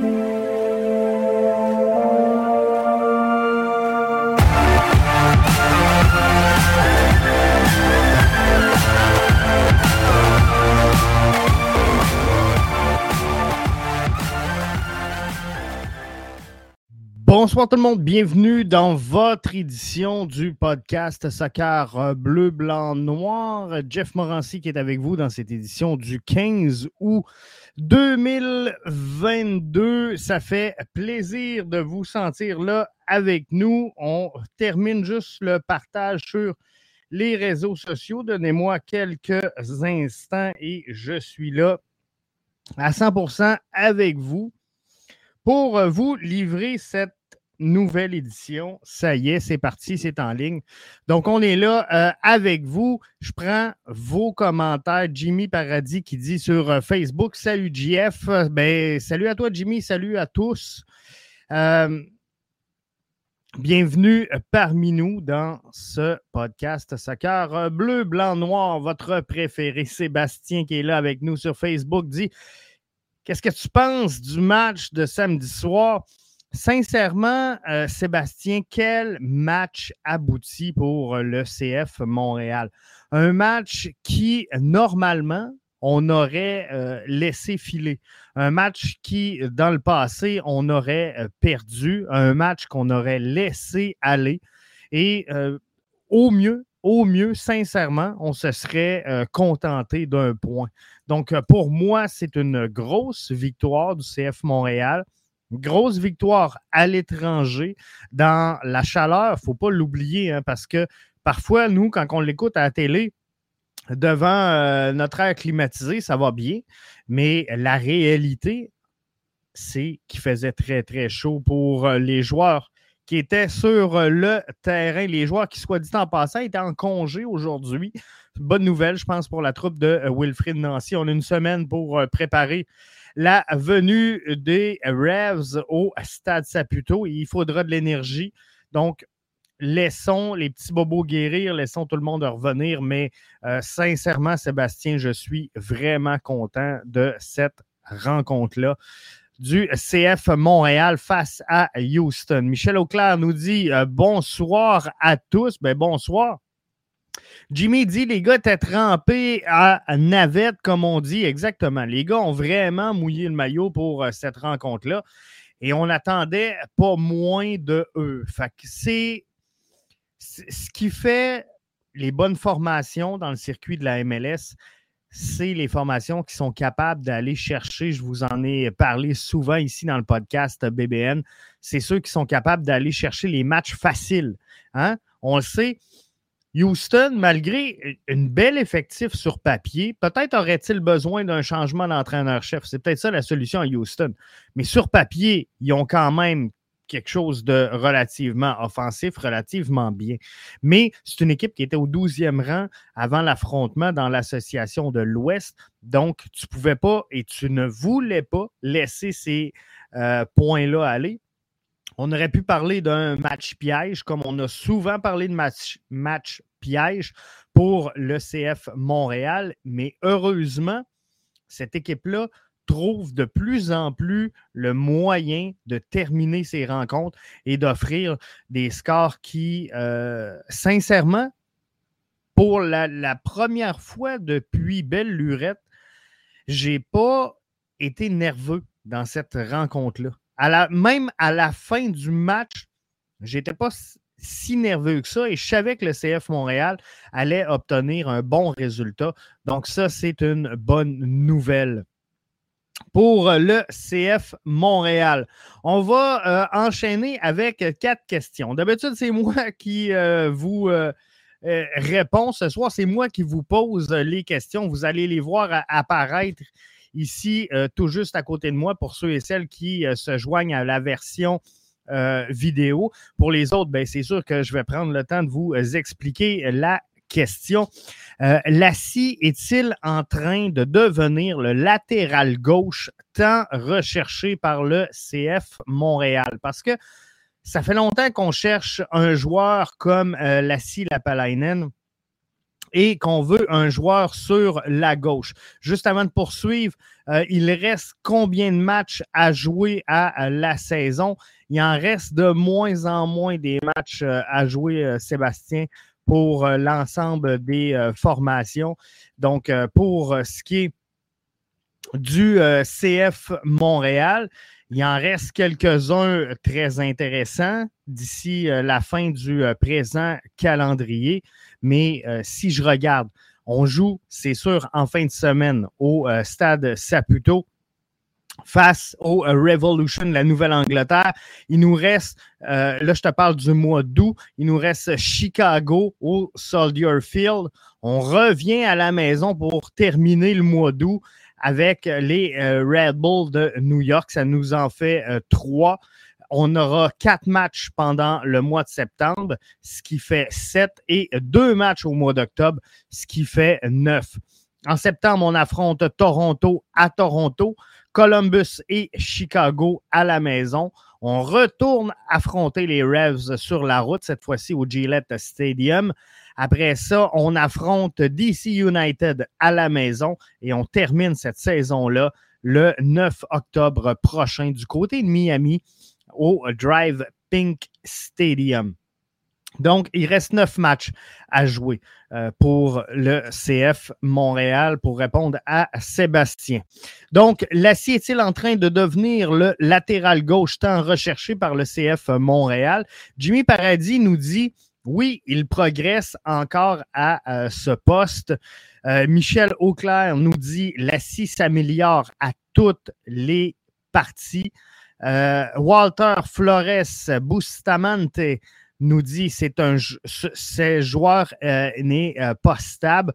Thank you. Bonsoir tout le monde, bienvenue dans votre édition du podcast Soccer euh, bleu, blanc, noir. Jeff Morancy qui est avec vous dans cette édition du 15 août 2022. Ça fait plaisir de vous sentir là avec nous. On termine juste le partage sur les réseaux sociaux. Donnez-moi quelques instants et je suis là à 100% avec vous pour vous livrer cette nouvelle édition. Ça y est, c'est parti, c'est en ligne. Donc, on est là euh, avec vous. Je prends vos commentaires. Jimmy Paradis qui dit sur euh, Facebook Salut JF. Ben, salut à toi, Jimmy. Salut à tous. Euh, bienvenue parmi nous dans ce podcast Soccer bleu, blanc, noir. Votre préféré, Sébastien, qui est là avec nous sur Facebook, dit Qu'est-ce que tu penses du match de samedi soir? Sincèrement, euh, Sébastien, quel match abouti pour le CF Montréal? Un match qui, normalement, on aurait euh, laissé filer. Un match qui, dans le passé, on aurait euh, perdu. Un match qu'on aurait laissé aller. Et au mieux, au mieux, sincèrement, on se serait contenté d'un point. Donc, pour moi, c'est une grosse victoire du CF Montréal grosse victoire à l'étranger dans la chaleur, il ne faut pas l'oublier, hein, parce que parfois, nous, quand on l'écoute à la télé, devant euh, notre air climatisé, ça va bien, mais la réalité, c'est qu'il faisait très, très chaud pour euh, les joueurs qui étaient sur euh, le terrain. Les joueurs qui, soit dit en passant, étaient en congé aujourd'hui. Bonne nouvelle, je pense, pour la troupe de Wilfrid Nancy. On a une semaine pour préparer la venue des Revs au Stade Saputo. Il faudra de l'énergie. Donc, laissons les petits bobos guérir, laissons tout le monde revenir. Mais euh, sincèrement, Sébastien, je suis vraiment content de cette rencontre-là du CF Montréal face à Houston. Michel Auclair nous dit euh, bonsoir à tous. Ben, bonsoir. Jimmy dit les gars étaient trempés à navette, comme on dit exactement. Les gars ont vraiment mouillé le maillot pour euh, cette rencontre-là. Et on n'attendait pas moins de eux. Fait c'est ce qui fait les bonnes formations dans le circuit de la MLS, c'est les formations qui sont capables d'aller chercher, je vous en ai parlé souvent ici dans le podcast BBN, c'est ceux qui sont capables d'aller chercher les matchs faciles. Hein? On le sait, Houston, malgré une belle effectif sur papier, peut-être aurait-il besoin d'un changement d'entraîneur-chef. C'est peut-être ça la solution à Houston. Mais sur papier, ils ont quand même quelque chose de relativement offensif, relativement bien. Mais c'est une équipe qui était au 12e rang avant l'affrontement dans l'association de l'Ouest. Donc, tu ne pouvais pas et tu ne voulais pas laisser ces euh, points-là aller. On aurait pu parler d'un match piège, comme on a souvent parlé de match, match piège pour le CF Montréal, mais heureusement, cette équipe-là trouve de plus en plus le moyen de terminer ses rencontres et d'offrir des scores qui, euh, sincèrement, pour la, la, première fois depuis belle lurette, j'ai pas été nerveux dans cette rencontre-là. Même à la fin du match, j'étais pas si nerveux que ça et je savais que le CF Montréal allait obtenir un bon résultat. Donc, ça, c'est une bonne nouvelle pour le CF Montréal. On va euh, enchaîner avec quatre questions. D'habitude, c'est moi qui euh, vous euh, réponds ce soir. C'est moi qui vous pose les questions. Vous allez les voir apparaître ici, euh, tout juste à côté de moi, pour ceux et celles qui euh, se joignent à la version euh, vidéo. Pour les autres, ben, c'est sûr que je vais prendre le temps de vous expliquer la question. Lassie est-il en train de devenir le latéral gauche tant recherché par le CF Montréal? Parce que ça fait longtemps qu'on cherche un joueur comme Lassie Lapalainen et qu'on veut un joueur sur la gauche. Juste avant de poursuivre, euh, il reste combien de matchs à jouer à, la saison? Il en reste de moins en moins des matchs euh, à jouer, euh, Sébastien, pour l'ensemble des formations. Donc, pour ce qui est du CF Montréal, il en reste quelques-uns très intéressants d'ici la fin du présent calendrier. Mais euh, si je regarde, on joue, c'est sûr, en fin de semaine au euh, stade Saputo face au euh, Revolution de la Nouvelle-Angleterre. Il nous reste, là je te parle du mois d'août, il nous reste Chicago au Soldier Field. On revient à la maison pour terminer le mois d'août avec les Red Bulls de New York. Ça nous en fait trois on aura quatre matchs pendant le mois de septembre, ce qui fait sept, et deux matchs au mois d'octobre, ce qui fait neuf. En septembre, on affronte Toronto à Toronto, Columbus et Chicago à la maison. On retourne affronter les Revs sur la route, cette fois-ci au Gillette Stadium. Après ça, on affronte DC United à la maison et on termine cette saison-là le 9 octobre prochain du côté de Miami au Drive Pink Stadium. Donc, il reste neuf matchs à jouer euh, pour le CF Montréal pour répondre à Sébastien. Donc, l'acier est-il en train de devenir le latéral gauche tant recherché par le CF Montréal? Jimmy Paradis nous dit oui, il progresse encore à euh, ce poste. Euh, Michel Auclair nous dit l'acier s'améliore à toutes les parties. Euh, Walter Flores Bustamante nous dit c'est un ce joueur euh, n'est pas stable.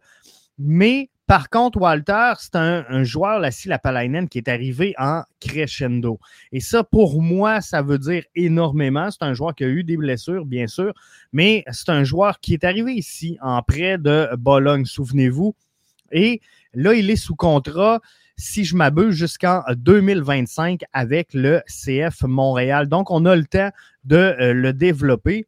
Mais par contre, Walter, c'est un, joueur, la Lapalainen, qui est arrivé en crescendo. Et ça, pour moi, ça veut dire énormément. C'est un joueur qui a eu des blessures, bien sûr, mais c'est un joueur qui est arrivé ici en près de Bologne, souvenez-vous. Et là, il est sous contrat si je m'abuse, jusqu'en 2025 avec le CF Montréal. Donc, on a le temps de euh, le développer.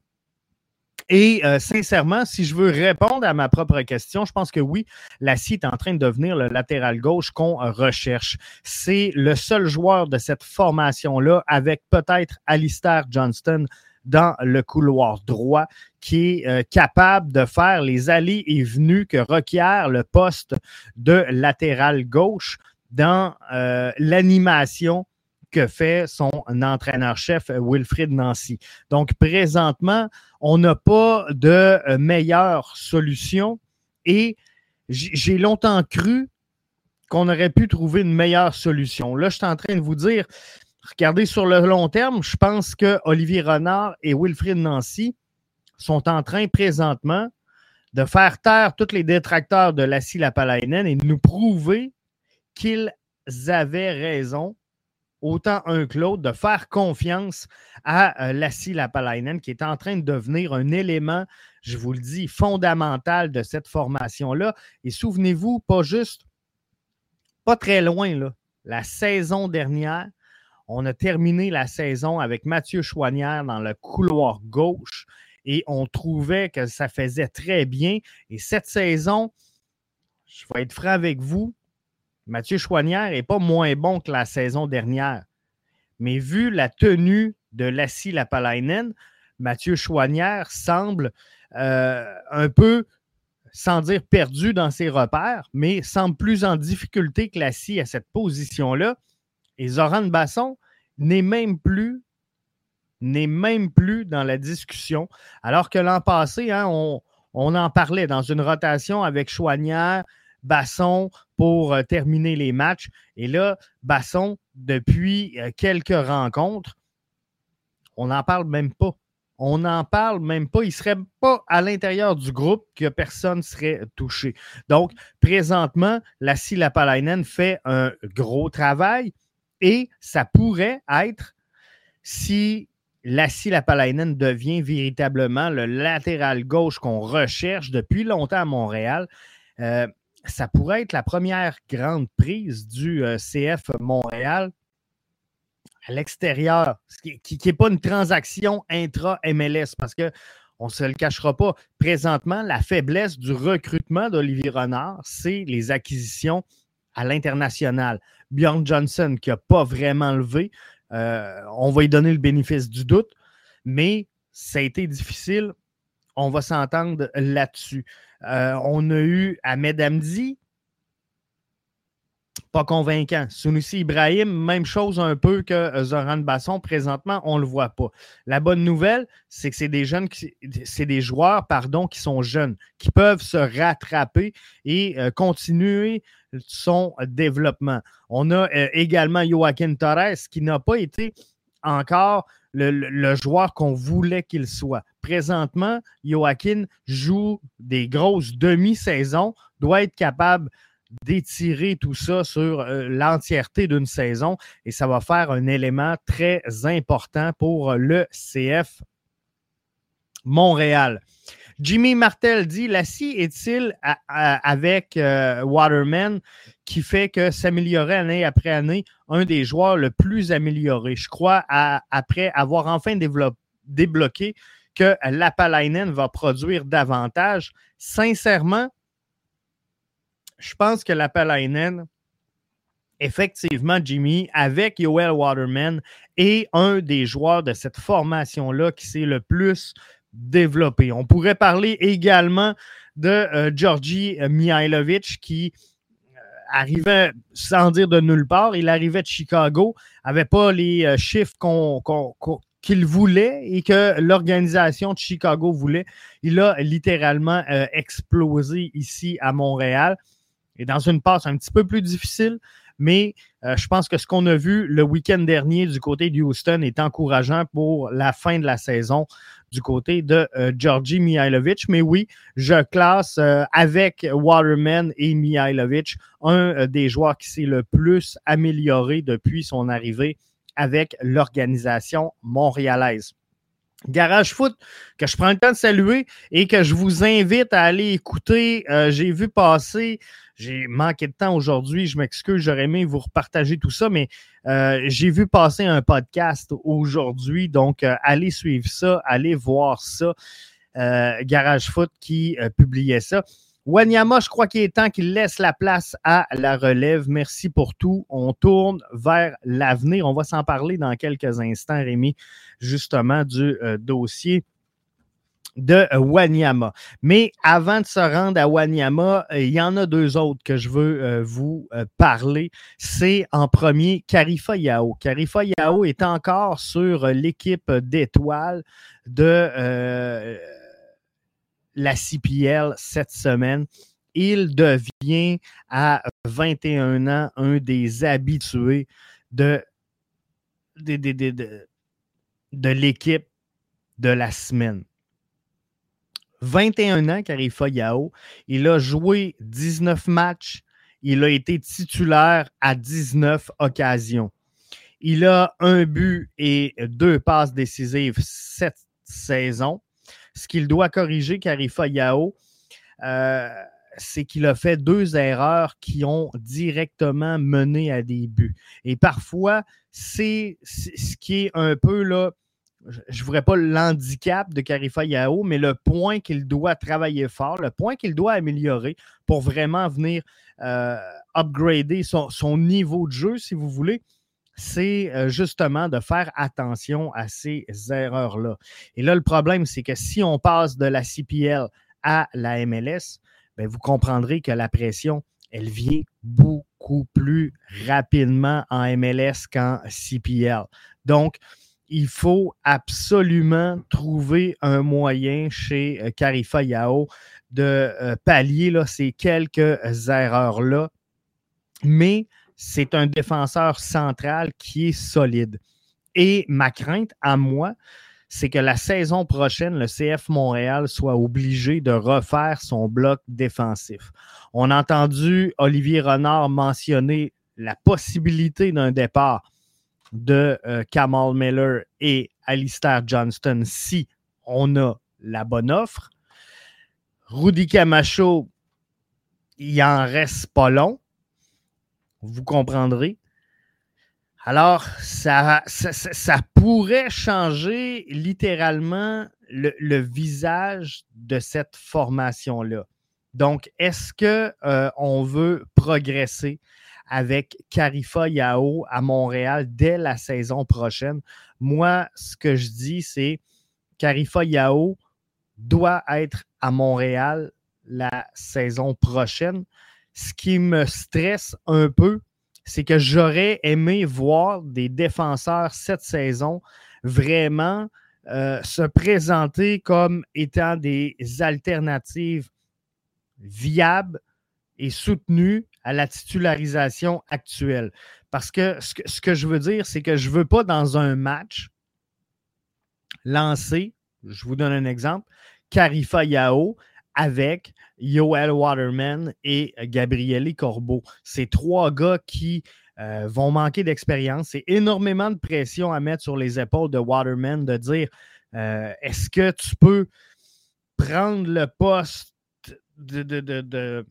Et euh, sincèrement, si je veux répondre à ma propre question, je pense que oui, Lassie est en train de devenir le latéral gauche qu'on recherche. C'est le seul joueur de cette formation-là, avec peut-être Alistair Johnston dans le couloir droit, qui est euh, capable de faire les allées et venues que requiert le poste de latéral gauche dans euh, l'animation que fait son entraîneur-chef Wilfrid Nancy. Donc, présentement, on n'a pas de euh, meilleure solution et j'ai longtemps cru qu'on aurait pu trouver une meilleure solution. Là, je suis en train de vous dire, regardez sur le long terme, je pense que Olivier Renard et Wilfrid Nancy sont en train présentement de faire taire tous les détracteurs de Lassie Lapalainen et de nous prouver qu'ils avaient raison, autant un que l'autre, de faire confiance à euh, Lassie Lapalainen, qui est en train de devenir un élément, je vous le dis, fondamental de cette formation-là. Et souvenez-vous, pas juste, pas très loin, la saison dernière, on a terminé la saison avec Mathieu Chouanière dans le couloir gauche et on trouvait que ça faisait très bien. Et cette saison, je vais être franc avec vous, Mathieu Chouanière n'est pas moins bon que la saison dernière. Mais vu la tenue de Lassie Lapalainen, Mathieu Chouanière semble euh, un peu, sans dire perdu dans ses repères, mais semble plus en difficulté que Lassie à cette position-là. Et Zoran Basson n'est même plus n'est même plus dans la discussion. Alors que l'an passé, hein, on, on, en parlait dans une rotation avec Chouanière, Basson pour euh, terminer les matchs. Et là, Basson, depuis euh, quelques rencontres, on n'en parle même pas. On n'en parle même pas. Il ne serait pas à l'intérieur du groupe que personne serait touché. Donc, présentement, la Lapalainen fait un gros travail et ça pourrait être, si la Lapalainen devient véritablement le latéral gauche qu'on recherche depuis longtemps à Montréal, euh, ça pourrait être la première grande prise du euh, CF Montréal à l'extérieur, qui n'est pas une transaction intra-MLS parce qu'on on ne se le cachera pas. Présentement, la faiblesse du recrutement d'Olivier Renard, c'est les acquisitions à l'international. Bjorn Johnson, qui n'a pas vraiment levé, euh, on va lui donner le bénéfice du doute, mais ça a été difficile. On va s'entendre là-dessus. Euh, on a eu Ahmed Amdi, pas convaincant. Sunusi Ibrahim, même chose un peu que euh, Zoran Basson. Présentement, on ne le voit pas. La bonne nouvelle, c'est que c'est des jeunes, c'est des joueurs, pardon, qui sont jeunes, qui peuvent se rattraper et euh, continuer son développement. On a également Joaquin Torres qui n'a pas été encore le, joueur qu'on voulait qu'il soit. Présentement, Joaquin joue des grosses demi-saisons, doit être capable d'étirer tout ça sur euh, l'entièreté d'une saison et ça va faire un élément très important pour le CF Montréal. Jimmy Martel dit Lassie est-il avec euh, Waterman qui fait que s'améliorer année après année un des joueurs le plus amélioré? Je crois après avoir enfin débloqué que Lapalainen va produire davantage. Sincèrement, je pense que l'appel effectivement, Jimmy, avec Yoel Waterman, est un des joueurs de cette formation-là qui s'est le plus développé. On pourrait parler également de euh, Georgi Mihailovic qui euh, arrivait sans dire de nulle part. Il arrivait de Chicago, n'avait pas les euh, chiffres qu'il voulait et que l'organisation de Chicago voulait. Il a littéralement explosé ici à Montréal et dans une passe un petit peu plus difficile, mais euh, je pense que ce qu'on a vu le week-end dernier du côté de Houston est encourageant pour la fin de la saison du côté de euh, Georgi Mihailovic. Mais oui, je classe euh, avec Waterman et Mihailovic un des joueurs qui s'est le plus amélioré depuis son arrivée avec l'organisation montréalaise. Garage Foot, que je prends le temps de saluer et que je vous invite à aller écouter. J'ai vu passer j'ai manqué de temps aujourd'hui. Je m'excuse, j'aurais aimé vous repartager tout ça, mais euh, j'ai vu passer un podcast aujourd'hui. Donc, euh, allez suivre ça, allez voir ça. Euh, Garage Foot qui publiait ça. Wanyama, je crois qu'il est temps qu'il laisse la place à la relève. Merci pour tout. On tourne vers l'avenir. On va s'en parler dans quelques instants, Rémi, justement, du dossier de Wanyama. Mais avant de se rendre à Wanyama, euh, il y en a deux autres que je veux euh, vous euh, parler. C'est en premier Karifa Yao. Karifa Yao est encore sur l'équipe d'étoiles de la CPL cette semaine. Il devient à 21 ans un des habitués de l'équipe de la semaine. 21 ans, Karifa Yao. Il a joué 19 matchs. Il a été titulaire à 19 occasions. Il a un but et deux passes décisives cette saison. Ce qu'il doit corriger, Karifa Yao, euh, c'est qu'il a fait deux erreurs qui ont directement mené à des buts. Et parfois, c'est ce qui est un peu là, je ne voudrais pas l'handicap de Carifa Yao, mais le point qu'il doit travailler fort, le point qu'il doit améliorer pour vraiment venir euh, upgrader son, niveau de jeu, si vous voulez, c'est euh, justement de faire attention à ces erreurs-là. Et là, le problème, c'est que si on passe de la CPL à la MLS, bien, vous comprendrez que la pression, elle vient beaucoup plus rapidement en MLS qu'en CPL. Donc, il faut absolument trouver un moyen chez euh, Carifa Yao de euh, pallier ces quelques erreurs-là. Mais c'est un défenseur central qui est solide. Et ma crainte à moi, c'est que la saison prochaine, le CF Montréal soit obligé de refaire son bloc défensif. On a entendu Olivier Renard mentionner la possibilité d'un départ de euh, Kamal Miller et Alistair Johnston si on a la bonne offre. Rudy Camacho, il en reste pas long. Vous comprendrez. Alors, ça, pourrait changer littéralement le, visage de cette formation-là. Donc, est-ce qu'on euh, veut progresser? Avec Carifa Yao à Montréal dès la saison prochaine? Moi, ce que je dis, c'est Carifa Yao doit être à Montréal la saison prochaine. Ce qui me stresse un peu, c'est que j'aurais aimé voir des défenseurs cette saison vraiment euh, se présenter comme étant des alternatives viables et soutenues à la titularisation actuelle. Parce que ce que, ce que je veux dire, c'est que je ne veux pas dans un match lancer, je vous donne un exemple, Carifa Yao avec Yoel Waterman et Gabriele Corbeau. C'est trois gars qui euh, vont manquer d'expérience. C'est énormément de pression à mettre sur les épaules de Waterman de dire euh, est-ce que tu peux prendre le poste de,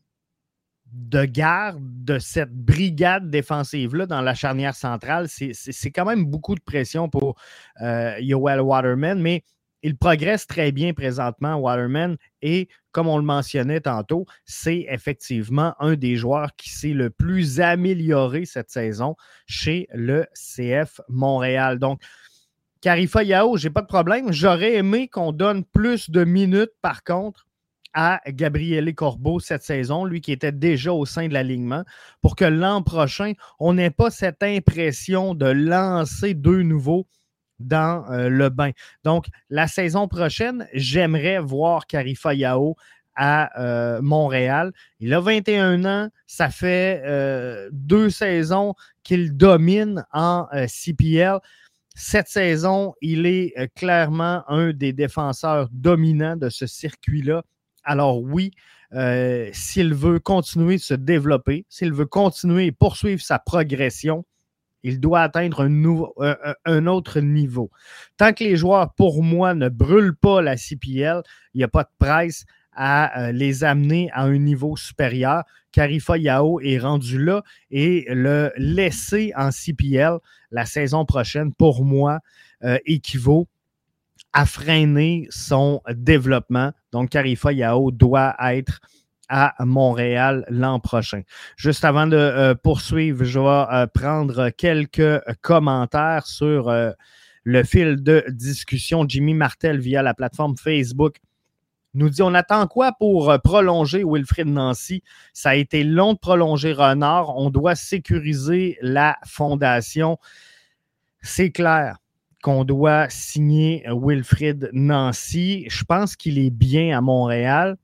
garde de cette brigade défensive-là dans la charnière centrale? C'est quand même beaucoup de pression pour euh, Yoel Waterman, mais il progresse très bien présentement, Waterman, et comme on le mentionnait tantôt, c'est effectivement un des joueurs qui s'est le plus amélioré cette saison chez le CF Montréal. Donc, Carifa Yao, j'ai pas de problème. J'aurais aimé qu'on donne plus de minutes, par contre, à Gabriele Corbeau cette saison, lui qui était déjà au sein de l'alignement, pour que l'an prochain, on n'ait pas cette impression de lancer deux nouveaux dans euh, le bain. Donc, la saison prochaine, j'aimerais voir Carifa Yao à euh, Montréal. Il a 21 ans, ça fait euh, deux saisons qu'il domine en CPL. Cette saison, il est clairement un des défenseurs dominants de ce circuit-là. Alors oui, s'il veut continuer de se développer, s'il veut continuer et poursuivre sa progression, il doit atteindre un, autre niveau. Tant que les joueurs, pour moi, ne brûlent pas la CPL, il n'y a pas de presse à euh, les amener à un niveau supérieur. Carifa Yao est rendu là et le laisser en CPL la saison prochaine, pour moi, euh, équivaut à freiner son développement. Donc, Carifa Yao doit être à Montréal l'an prochain. Juste avant de euh, poursuivre, je vais euh, prendre quelques commentaires sur euh, le fil de discussion. Jimmy Martel via la plateforme Facebook nous dit on attend quoi pour prolonger Wilfrid Nancy? Ça a été long de prolonger Renard. On doit sécuriser la fondation. C'est clair qu'on doit signer Wilfrid Nancy. Je pense qu'il est bien à Montréal.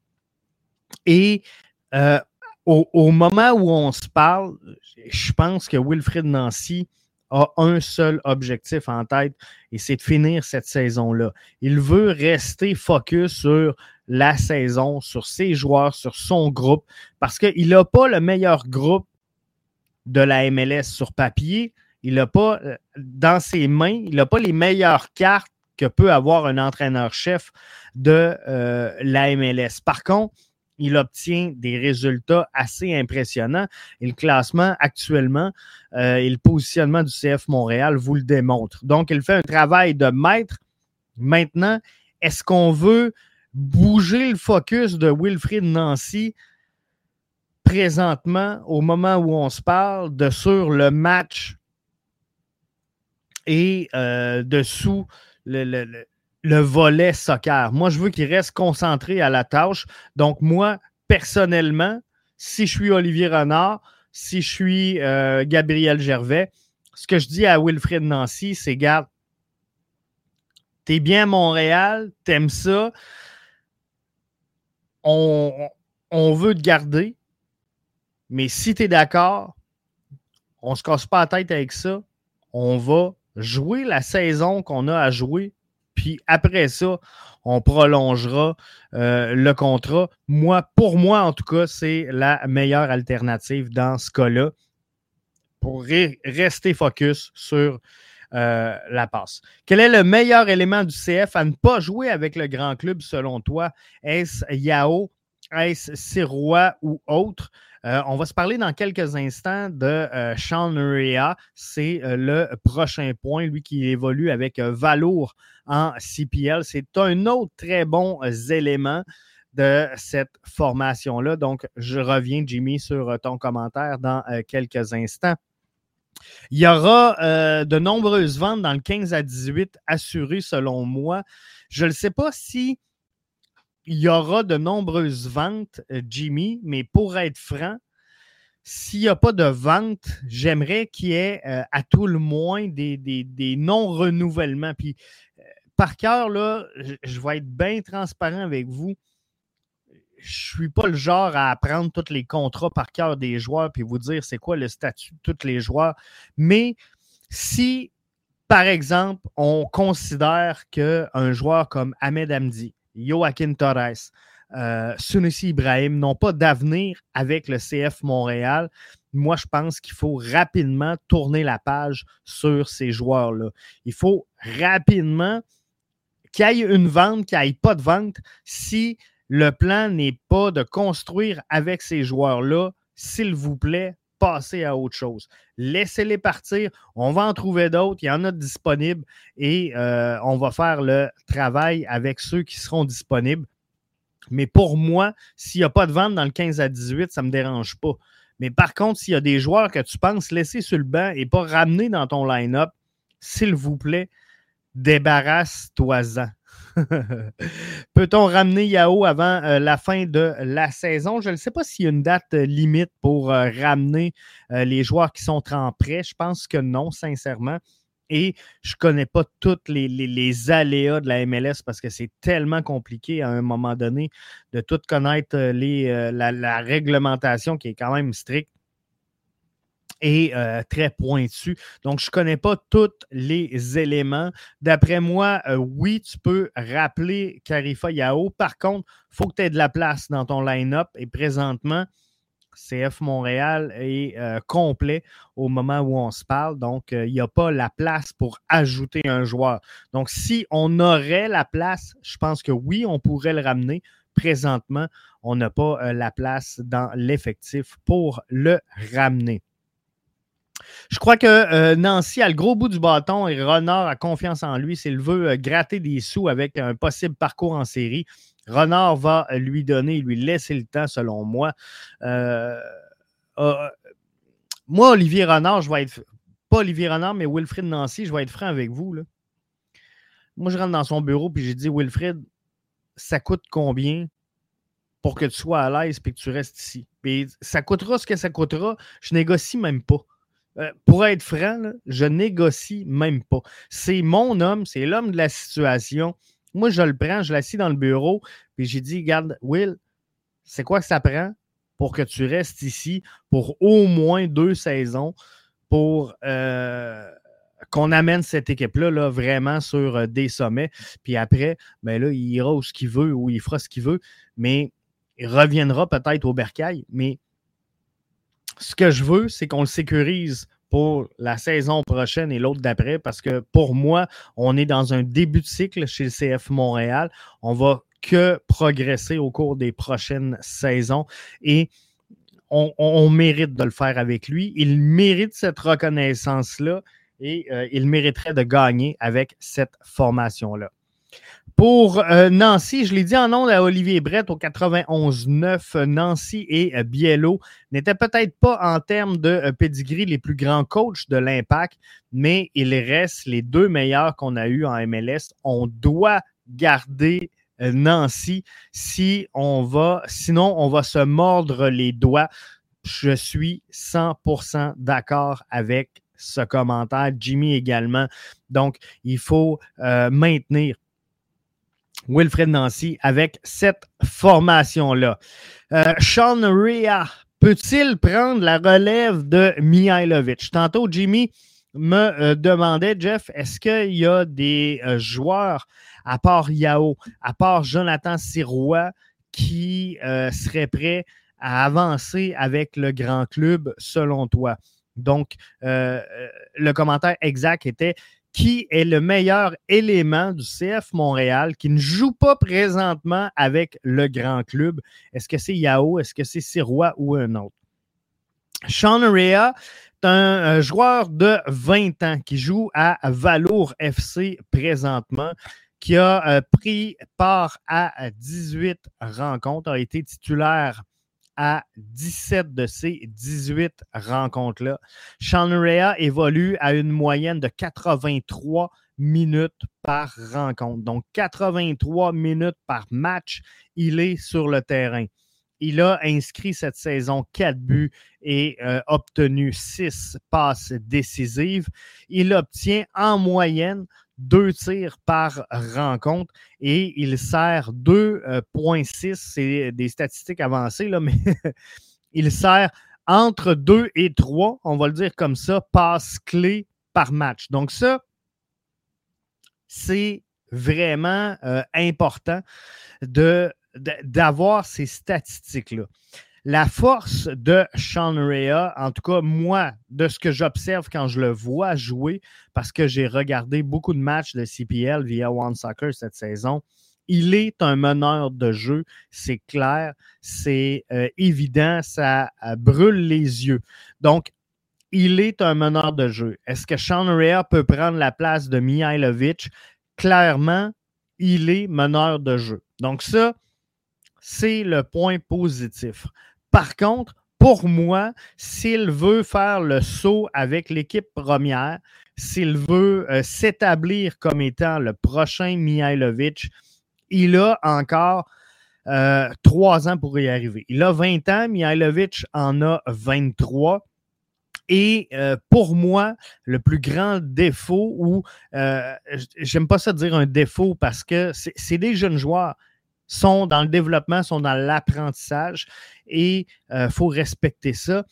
Et euh, au, moment où on se parle, je pense que Wilfred Nancy a un seul objectif en tête et c'est de finir cette saison-là. Il veut rester focus sur la saison, sur ses joueurs, sur son groupe, parce qu'il n'a pas le meilleur groupe de la MLS sur papier. Il n'a pas euh, dans ses mains, il n'a pas les meilleures cartes que peut avoir un entraîneur-chef de euh, la MLS. Par contre, il obtient des résultats assez impressionnants. Et le classement actuellement euh, et le positionnement du CF Montréal vous le démontre. Donc, il fait un travail de maître. Maintenant, est-ce qu'on veut bouger le focus de Wilfried Nancy présentement, au moment où on se parle, de sur le match et euh, dessous le, le, le volet soccer. Moi, je veux qu'il reste concentré à la tâche. Donc, moi, personnellement, si je suis Olivier Renard, si je suis euh, Gabriel Gervais, ce que je dis à Wilfred Nancy, c'est garde, t'es bien à Montréal, t'aimes ça, on, on veut te garder, mais si tu es d'accord, on se casse pas la tête avec ça, on va jouer la saison qu'on a à jouer puis après ça, on prolongera euh, le contrat. Moi, pour moi, en tout cas, c'est la meilleure alternative dans ce cas-là pour rester focus sur euh, la passe. Quel est le meilleur élément du CF à ne pas jouer avec le grand club selon toi? Est-ce Yao? Est-ce Sirois ou autre? Euh, on va se parler dans quelques instants de euh, Sean Rea. C'est euh, le prochain point, lui qui évolue avec Valour en CPL. C'est un autre très bon élément de cette formation-là. Donc, je reviens, Jimmy, sur ton commentaire dans quelques instants. Il y aura de nombreuses ventes dans le 15 à 18 assurées, selon moi. Je ne sais pas si il y aura de nombreuses ventes, euh, Jimmy, mais pour être franc, s'il n'y a pas de vente, j'aimerais qu'il y ait euh, à tout le moins des, non-renouvellements. Puis, euh, par cœur, là, je, vais être bien transparent avec vous. Je ne suis pas le genre à apprendre tous les contrats par cœur des joueurs puis vous dire c'est quoi le statut de tous les joueurs. Mais si, par exemple, on considère qu'un joueur comme Ahmed Hamdi, Joaquin Torres, euh, Sunusi Ibrahim n'ont pas d'avenir avec le CF Montréal. Moi, je pense qu'il faut rapidement tourner la page sur ces joueurs-là. Il faut rapidement qu'il y ait une vente, qu'il n'y ait pas de vente. Si le plan n'est pas de construire avec ces joueurs-là, s'il vous plaît, passez à autre chose. Laissez-les partir. On va en trouver d'autres. Il y en a disponibles et euh, on va faire le travail avec ceux qui seront disponibles. Mais pour moi, s'il n'y a pas de vente dans le 15 à 18, ça ne me dérange pas. Mais par contre, s'il y a des joueurs que tu penses laisser sur le banc et pas ramener dans ton line-up, s'il vous plaît, débarrasse-toi-en. Peut-on ramener Yao avant euh, la fin de la saison? Je ne sais pas s'il y a une date euh, limite pour euh, ramener les joueurs qui sont en prêt. Je pense que non, sincèrement. Et je ne connais pas tous les, aléas de la MLS parce que c'est tellement compliqué à un moment donné de tout connaître les, la, réglementation qui est quand même stricte et euh, très pointu. Donc, je ne connais pas tous les éléments. D'après moi, euh, oui, tu peux rappeler Carifa Yao. Par contre, il faut que tu aies de la place dans ton line-up. Et présentement, CF Montréal est euh, complet au moment où on se parle. Donc, il n'y a pas la place pour ajouter un joueur. Donc, si on aurait la place, je pense que oui, on pourrait le ramener. Présentement, on n'a pas la place dans l'effectif pour le ramener. Je crois que euh, Nancy a le gros bout du bâton et Renard a confiance en lui. S'il veut euh, gratter des sous avec un possible parcours en série, Renard va lui donner, lui laisser le temps, selon moi. Euh, moi, Olivier Renard, je vais être. Pas Olivier Renard, mais Wilfrid Nancy, je vais être franc avec vous. Moi, je rentre dans son bureau et j'ai dit Wilfrid, ça coûte combien pour que tu sois à l'aise et que tu restes ici? Et ça coûtera ce que ça coûtera. Je négocie même pas. Euh, pour être franc, je négocie même pas. C'est mon homme, c'est l'homme de la situation. Moi, je le prends, je l'assis dans le bureau, puis j'ai dit, regarde, Will, c'est quoi que ça prend pour que tu restes ici pour au moins deux saisons pour euh, qu'on amène cette équipe-là là, vraiment sur euh, des sommets. Puis après, ben là, il ira où ce qu'il veut, ou il fera ce qu'il veut, mais il reviendra peut-être au bercail, mais ce que je veux, c'est qu'on le sécurise pour la saison prochaine et l'autre d'après, parce que pour moi, on est dans un début de cycle chez le CF Montréal. On va que progresser au cours des prochaines saisons et on, mérite de le faire avec lui. Il mérite cette reconnaissance-là et euh, il mériterait de gagner avec cette formation-là. Pour euh, Nancy, je l'ai dit en nom à Olivier Brett au 91-9, Nancy et euh, Biello n'étaient peut-être pas en termes de euh, pedigree les plus grands coachs de l'Impact, mais ils restent les deux meilleurs qu'on a eus en MLS. On doit garder Nancy si on va, sinon on va se mordre les doigts. Je suis 100% d'accord avec ce commentaire. Jimmy également. Donc, il faut maintenir Wilfred Nancy avec cette formation-là. Euh, Sean Rea peut-il prendre la relève de Mihailovic? Tantôt, Jimmy me euh, demandait, Jeff, est-ce qu'il y a des euh, joueurs, à part Yao, à part Jonathan Sirois, qui seraient prêts à avancer avec le grand club selon toi? Donc, le commentaire exact était qui est le meilleur élément du CF Montréal qui ne joue pas présentement avec le grand club? Est-ce que c'est Yao? Est-ce que c'est Sirois ou un autre? Sean Rea est un joueur de 20 ans qui joue à Valour FC présentement, qui a euh, pris part à 18 rencontres, a été titulaire à 17 de ces 18 rencontres-là. Sean Rea évolue à une moyenne de 83 minutes par rencontre. Donc, 83 minutes par match, il est sur le terrain. Il a inscrit cette saison 4 buts et euh, obtenu 6 passes décisives. Il obtient en moyenne deux tirs par rencontre et il sert 2,6. C'est des statistiques avancées, là, mais il sert entre 2 et 3, on va le dire comme ça, passes clés par match. Donc, ça, c'est vraiment euh, important de, d'avoir ces statistiques-là la force de Sean Rea, en tout cas, moi, de ce que j'observe quand je le vois jouer, parce que j'ai regardé beaucoup de matchs de CPL via One Soccer cette saison, il est un meneur de jeu, c'est clair, c'est euh, évident, ça euh, brûle les yeux. Donc, il est un meneur de jeu. Est-ce que Sean Rea peut prendre la place de Mihailovic? Clairement, il est meneur de jeu. Donc, ça, c'est le point positif. Par contre, pour moi, s'il veut faire le saut avec l'équipe première, s'il veut euh, s'établir comme étant le prochain Mihailovic, il a encore euh, trois ans pour y arriver. Il a 20 ans, Mihailovic en a 23. Et euh, pour moi, le plus grand défaut, ou j'aime pas ça dire un défaut parce que c'est des jeunes joueurs sont dans le développement, sont dans l'apprentissage et il euh, faut respecter ça.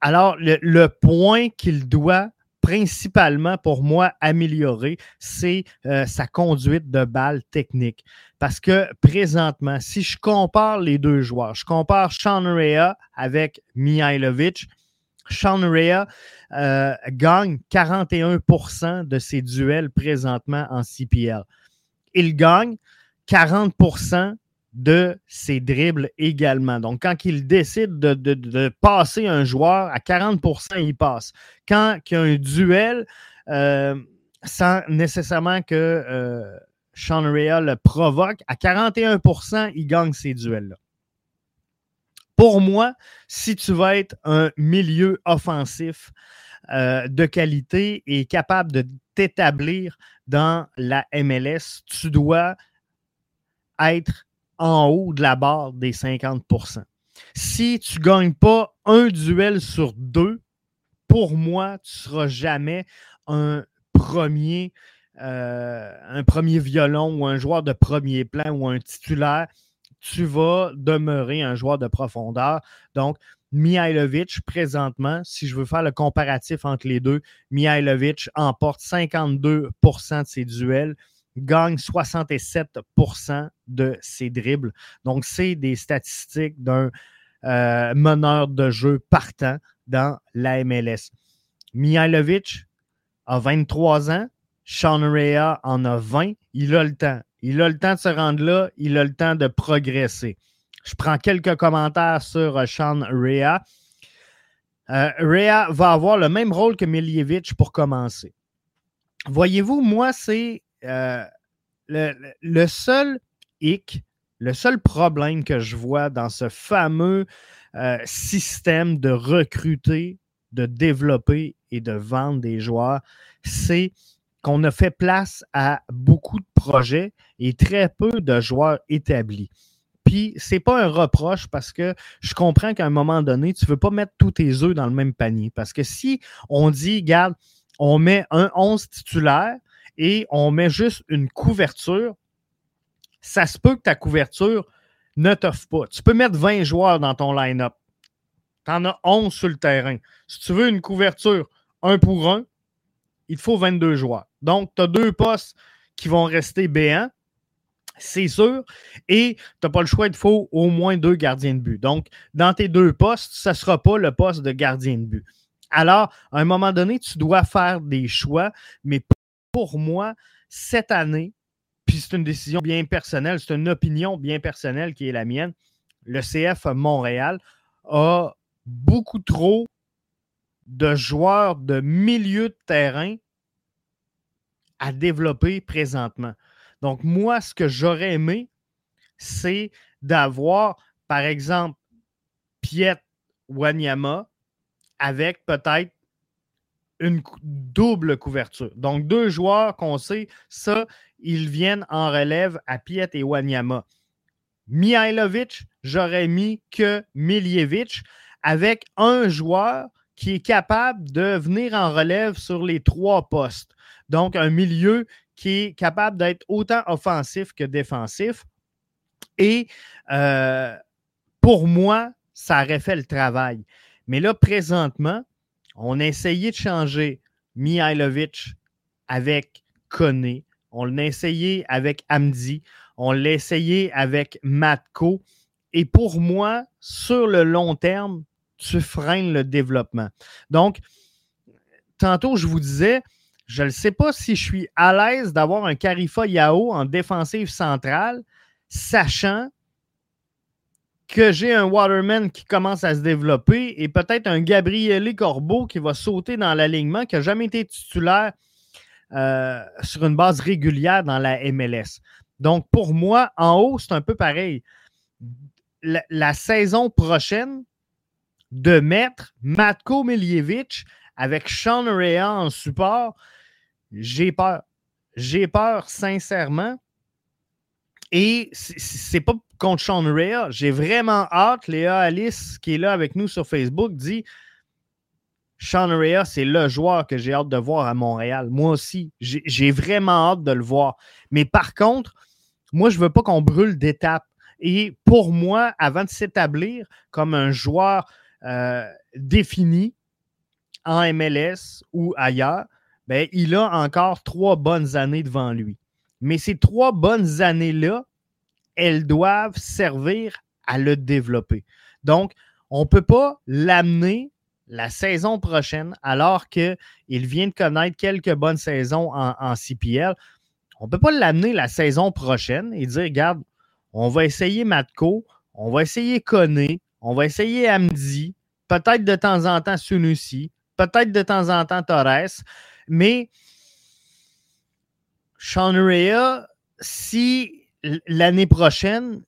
Alors, le, point qu'il doit principalement pour moi améliorer, c'est euh, sa conduite de balle technique. Parce que présentement, si je compare les deux joueurs, je compare Sean Rea avec Mihailovic, Sean Rea euh, gagne 41% de ses duels présentement en CPL. Il gagne 40% de ses dribbles également. Donc, quand il décide de, passer un joueur, à 40% il passe. Quand il y a un duel, euh, sans nécessairement que euh, Sean Rea le provoque, à 41% il gagne ces duels-là. Pour moi, si tu vas être un milieu offensif euh, de qualité et capable de t'établir dans la MLS, tu dois être en haut de la barre des 50% Si tu ne gagnes pas un duel sur deux, pour moi, tu ne seras jamais un premier, euh, un premier violon ou un joueur de premier plan ou un titulaire. Tu vas demeurer un joueur de profondeur. Donc, Mihailovic, présentement, si je veux faire le comparatif entre les deux, Mihailovic emporte 52% de ses duels gagne 67% de ses dribbles. Donc, c'est des statistiques d'un euh, meneur de jeu partant dans la MLS. Mihailovic a 23 ans. Sean Rea en a 20. Il a le temps. Il a le temps de se rendre là. Il a le temps de progresser. Je prends quelques commentaires sur euh, Sean Rea. Euh, Rea va avoir le même rôle que Miljevic pour commencer. Voyez-vous, moi, c'est euh, le, seul hic, le seul problème que je vois dans ce fameux euh, système de recruter, de développer et de vendre des joueurs, c'est qu'on a fait place à beaucoup de projets et très peu de joueurs établis. Puis, c'est pas un reproche parce que je comprends qu'à un moment donné, tu ne veux pas mettre tous tes œufs dans le même panier. Parce que si on dit, regarde, on met un 11 titulaire, et on met juste une couverture, ça se peut que ta couverture ne t'offre pas. Tu peux mettre 20 joueurs dans ton line-up. Tu en as 11 sur le terrain. Si tu veux une couverture un pour un, il te faut 22 joueurs. Donc, tu as deux postes qui vont rester béants, c'est sûr. Et tu n'as pas le choix, il te faut au moins deux gardiens de but. Donc, dans tes deux postes, ça ne sera pas le poste de gardien de but. Alors, à un moment donné, tu dois faire des choix, mais pour moi, cette année, puis c'est une décision bien personnelle, c'est une opinion bien personnelle qui est la mienne, le CF Montréal a beaucoup trop de joueurs de milieu de terrain à développer présentement. Donc, moi, ce que j'aurais aimé, c'est d'avoir, par exemple, Piet Wanyama avec peut-être une double couverture. Donc, deux joueurs qu'on sait, ça, ils viennent en relève à Piet et Wanyama. Mihailovic, j'aurais mis que Miljevic avec un joueur qui est capable de venir en relève sur les trois postes. Donc, un milieu qui est capable d'être autant offensif que défensif. Et euh, pour moi, ça aurait fait le travail. Mais là, présentement, on a essayé de changer Mihailovic avec Koné. On l'a essayé avec Amdi. On l'a essayé avec Matko. Et pour moi, sur le long terme, tu freines le développement. Donc, tantôt, je vous disais, je ne sais pas si je suis à l'aise d'avoir un Carifa Yao en défensive centrale, sachant que j'ai un Waterman qui commence à se développer et peut-être un Gabriele Corbeau qui va sauter dans l'alignement, qui n'a jamais été titulaire euh, sur une base régulière dans la MLS. Donc, pour moi, en haut, c'est un peu pareil. La, saison prochaine, de mettre Matko Miljevic avec Sean Rea en support, j'ai peur. J'ai peur, sincèrement. Et c'est pas contre Sean Rea. J'ai vraiment hâte. Léa Alice, qui est là avec nous sur Facebook, dit Sean Rea, c'est le joueur que j'ai hâte de voir à Montréal. Moi aussi, j'ai vraiment hâte de le voir. Mais par contre, moi, je veux pas qu'on brûle d'étapes. Et pour moi, avant de s'établir comme un joueur euh, défini en MLS ou ailleurs, ben, il a encore trois bonnes années devant lui. Mais ces trois bonnes années-là, elles doivent servir à le développer. Donc, on ne peut pas l'amener la saison prochaine, alors qu'il vient de connaître quelques bonnes saisons en, CPL. On ne peut pas l'amener la saison prochaine et dire, regarde, on va essayer Matko, on va essayer Koné, on va essayer Amdi, peut-être de temps en temps Sunusi, peut-être de temps en temps Torres, mais Sean Rea, si l'année prochaine,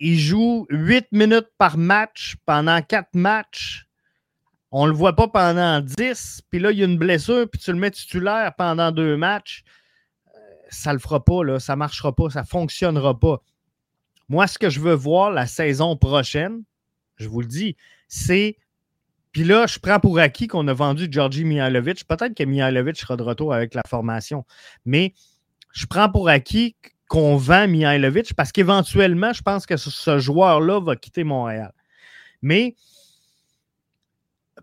il joue 8 minutes par match pendant 4 matchs, on ne le voit pas pendant 10, puis là, il y a une blessure, puis tu le mets titulaire pendant deux matchs, euh, ça ne le fera pas, ça ne marchera pas, ça ne fonctionnera pas. Moi, ce que je veux voir la saison prochaine, je vous le dis, c'est. Puis là, je prends pour acquis qu'on a vendu Georgi Mihailovic. Peut-être que Mihailovic sera de retour avec la formation. Mais je prends pour acquis qu'on vend Mihailovic parce qu'éventuellement, je pense que ce joueur-là va quitter Montréal. Mais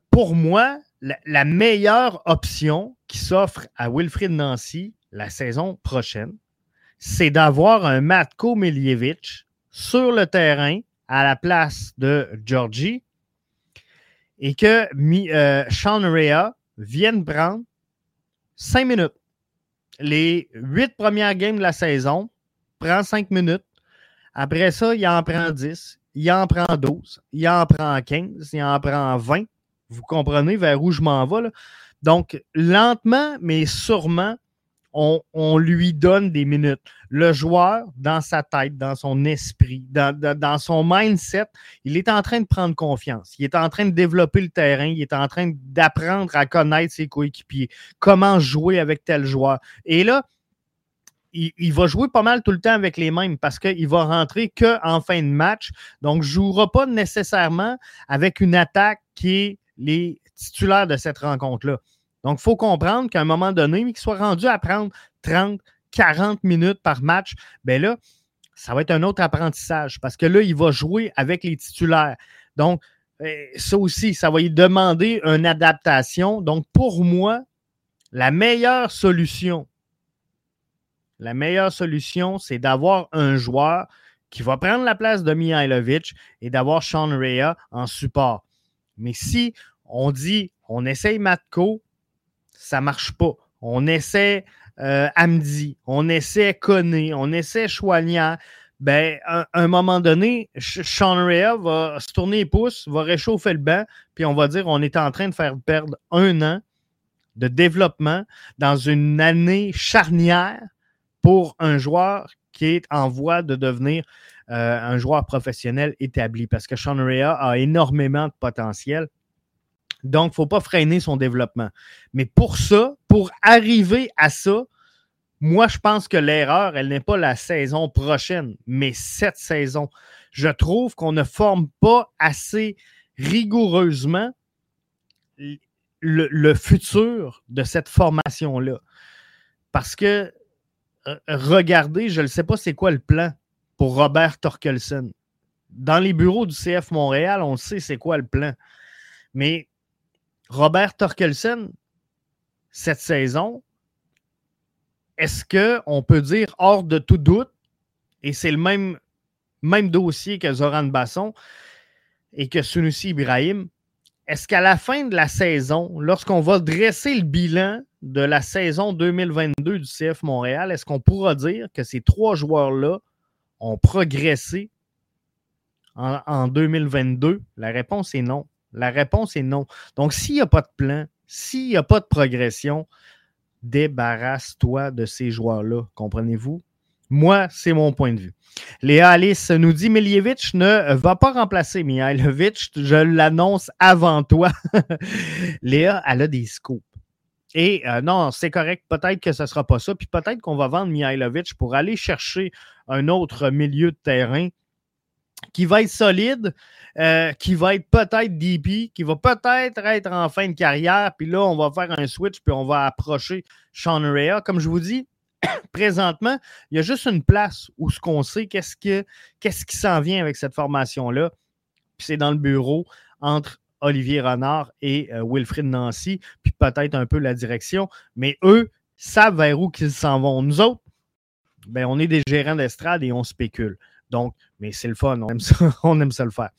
pour moi, la, meilleure option qui s'offre à Wilfried Nancy la saison prochaine, c'est d'avoir un Matko Miljevic sur le terrain à la place de Georgie et que euh, Sean Rea vienne prendre cinq minutes. Les huit premières games de la saison, prend cinq minutes. Après ça, il en prend 10, il en prend 12, il en prend 15, il en prend 20. Vous comprenez vers où je m'en vais. Donc, lentement, mais sûrement, on, lui donne des minutes. Le joueur, dans sa tête, dans son esprit, dans, son mindset, il est en train de prendre confiance. Il est en train de développer le terrain. Il est en train d'apprendre à connaître ses coéquipiers, comment jouer avec tel joueur. Et là, il, va jouer pas mal tout le temps avec les mêmes parce qu'il va rentrer qu'en fin de match. Donc, ne jouera pas nécessairement avec une attaque qui est les titulaires de cette rencontre-là. Donc, il faut comprendre qu'à un moment donné, qu'il soit rendu à prendre 30, 40 minutes par match, bien là, ça va être un autre apprentissage parce que là, il va jouer avec les titulaires. Donc, euh, ça aussi, ça va lui demander une adaptation. Donc, pour moi, la meilleure solution, la meilleure solution, c'est d'avoir un joueur qui va prendre la place de Mihailovic et d'avoir Sean Rea en support. Mais si on dit on essaye Matko, ça ne marche pas. on essaie euh, Amdi, on essaie Koné, on essaie Chouanière, ben, à un moment donné, Sean Rea va se tourner les pouces, va réchauffer le banc, puis on va dire on est en train de faire perdre un an de développement dans une année charnière pour un joueur qui est en voie de devenir euh, un joueur professionnel établi parce que Sean Rea a énormément de potentiel. Donc, il ne faut pas freiner son développement. Mais pour ça, pour arriver à ça, moi, je pense que l'erreur, elle n'est pas la saison prochaine, mais cette saison. Je trouve qu'on ne forme pas assez rigoureusement le, futur de cette formation-là. Parce que, euh, regardez, je ne sais pas c'est quoi le plan pour Robert Torkelson. Dans les bureaux du CF Montréal, on sait c'est quoi le plan. Mais Robert Torkelson, cette saison, est-ce qu'on peut dire hors de tout doute, et c'est le même, même dossier que Zoran Basson et que Sunusi Ibrahim, est-ce qu'à la fin de la saison, lorsqu'on va dresser le bilan de la saison 2022 du CF Montréal, est-ce qu'on pourra dire que ces trois joueurs-là ont progressé en, 2022? La réponse est non. La réponse est non. Donc, s'il n'y a pas de plan, s'il n'y a pas de progression, débarrasse-toi de ces joueurs-là. Comprenez-vous? Moi, c'est mon point de vue. Léa Alice nous dit Miljevic ne va pas remplacer Mihailovic. Je l'annonce avant toi. Léa, elle a des scoops. Et euh, non, c'est correct. Peut-être que ce ne sera pas ça. Puis peut-être qu'on va vendre Mihailovic pour aller chercher un autre milieu de terrain qui va être solide, euh, qui va être peut-être DP, qui va peut-être être en fin de carrière, puis là, on va faire un switch, puis on va approcher Sean Rea. Comme je vous dis, présentement, il y a juste une place où ce qu'on sait qu'est-ce, qu'est-ce qui s'en vient avec cette formation-là. Puis c'est dans le bureau entre Olivier Renard et euh, Wilfrid Nancy, puis peut-être un peu la direction. Mais eux savent vers où qu'ils s'en vont. Nous autres, ben, on est des gérants d'estrade et on spécule. Donc, mais c'est le fun, on aime ça, on aime ça le faire.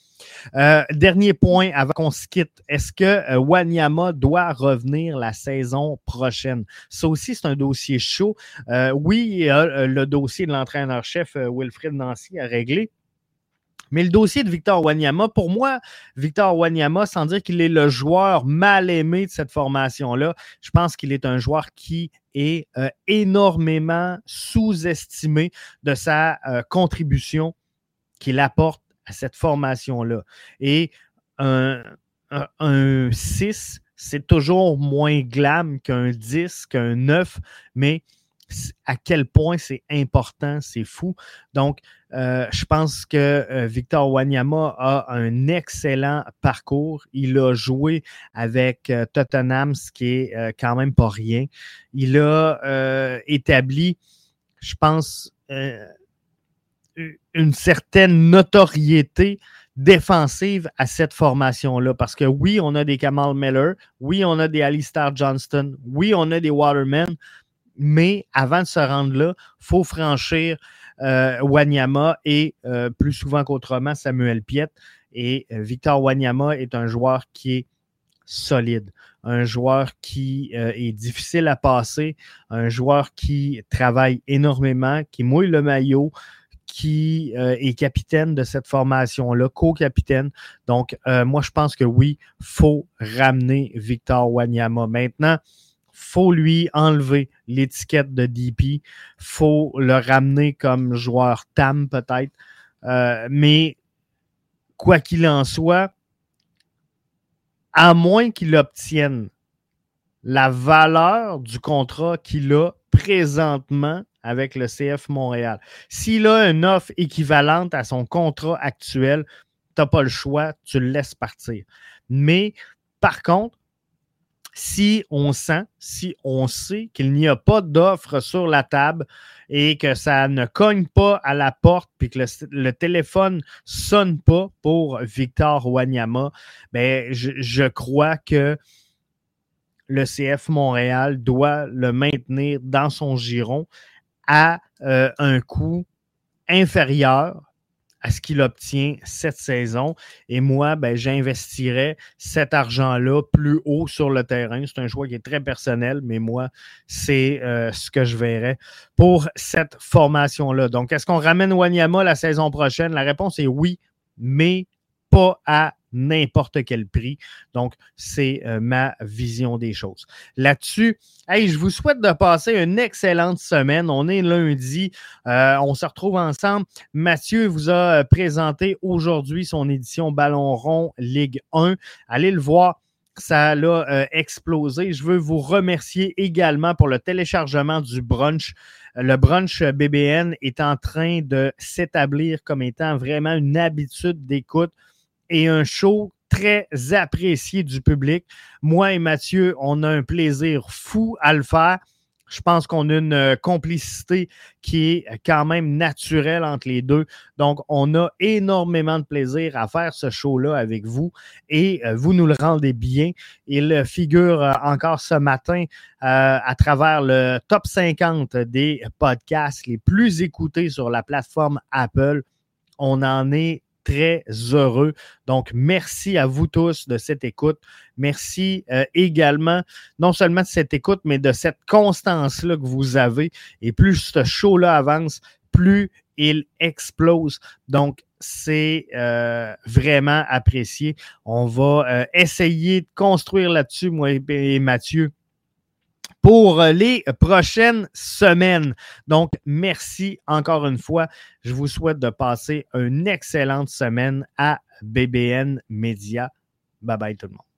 Euh, dernier point avant qu'on se quitte. Est-ce que euh, Wanyama doit revenir la saison prochaine? Ça aussi, c'est un dossier chaud. Euh, oui, le dossier de l'entraîneur-chef Wilfred Nancy à régler. Mais le dossier de Victor Wanyama, pour moi, Victor Wanyama, sans dire qu'il est le joueur mal aimé de cette formation-là, je pense qu'il est un joueur qui est euh, énormément sous-estimé de sa euh, contribution qu'il apporte à cette formation-là. Et un, 6, c'est toujours moins glam qu'un 10, qu'un 9, mais à quel point c'est important, c'est fou. Donc, euh, je pense que euh, Victor Wanyama a un excellent parcours. Il a joué avec euh, Tottenham, ce qui est quand même pas rien. Il a établi, je pense, une certaine notoriété défensive à cette formation-là. Parce que oui, on a des Kamal Miller, oui, on a des Alistair Johnston, oui, on a des Watermen, mais avant de se rendre là, il faut franchir Wanyama et euh, plus souvent qu'autrement Samuel Piet. Et euh, Victor Wanyama est un joueur qui est solide, un joueur qui est difficile à passer, un joueur qui travaille énormément, qui mouille le maillot, qui est capitaine de cette formation-là, co-capitaine. Donc, moi, je pense que oui, faut ramener Victor Wanyama. Maintenant, faut lui enlever l'étiquette de DP. faut le ramener comme joueur TAM peut-être. Euh, mais quoi qu'il en soit, à moins qu'il obtienne la valeur du contrat qu'il a présentement avec le CF Montréal. S'il a une offre équivalente à son contrat actuel, tu n'as pas le choix, tu le laisses partir. Mais par contre, si on sent, si on sait qu'il n'y a pas d'offre sur la table et que ça ne cogne pas à la porte puis que le, téléphone ne sonne pas pour Victor Wanyama, ben, je, crois que le CF Montréal doit le maintenir dans son giron à euh, un coût inférieur à ce qu'il obtient cette saison. Et moi, ben, j'investirais cet argent-là plus haut sur le terrain. C'est un choix qui est très personnel, mais moi, c'est euh, ce que je verrais pour cette formation-là. Donc, est-ce qu'on ramène Wanyama la saison prochaine? La réponse est oui, mais pas à n'importe quel prix. Donc, c'est euh, ma vision des choses. Là-dessus, hey, je vous souhaite de passer une excellente semaine. On est lundi. Euh, on se retrouve ensemble. Mathieu vous a euh, présenté aujourd'hui son édition Ballon rond Ligue 1. Allez le voir. Ça a explosé. Je veux vous remercier également pour le téléchargement du brunch. Le brunch BBN est en train de s'établir comme étant vraiment une habitude d'écoute et un show très apprécié du public. Moi et Mathieu, on a un plaisir fou à le faire. Je pense qu'on a une euh, complicité qui est quand même naturelle entre les deux. Donc, on a énormément de plaisir à faire ce show-là avec vous et euh, vous nous le rendez bien. Il figure euh, encore ce matin à travers le top 50 des podcasts les plus écoutés sur la plateforme Apple. On en est très heureux. Donc, merci à vous tous de cette écoute. Merci euh, également, non seulement de cette écoute, mais de cette constance-là que vous avez. Et plus ce show-là avance, plus il explose. Donc, c'est euh, vraiment apprécié. On va euh, essayer de construire là-dessus, moi et Mathieu, pour les prochaines semaines. Donc, merci encore une fois. Je vous souhaite de passer une excellente semaine à BBN Media. Bye bye tout le monde.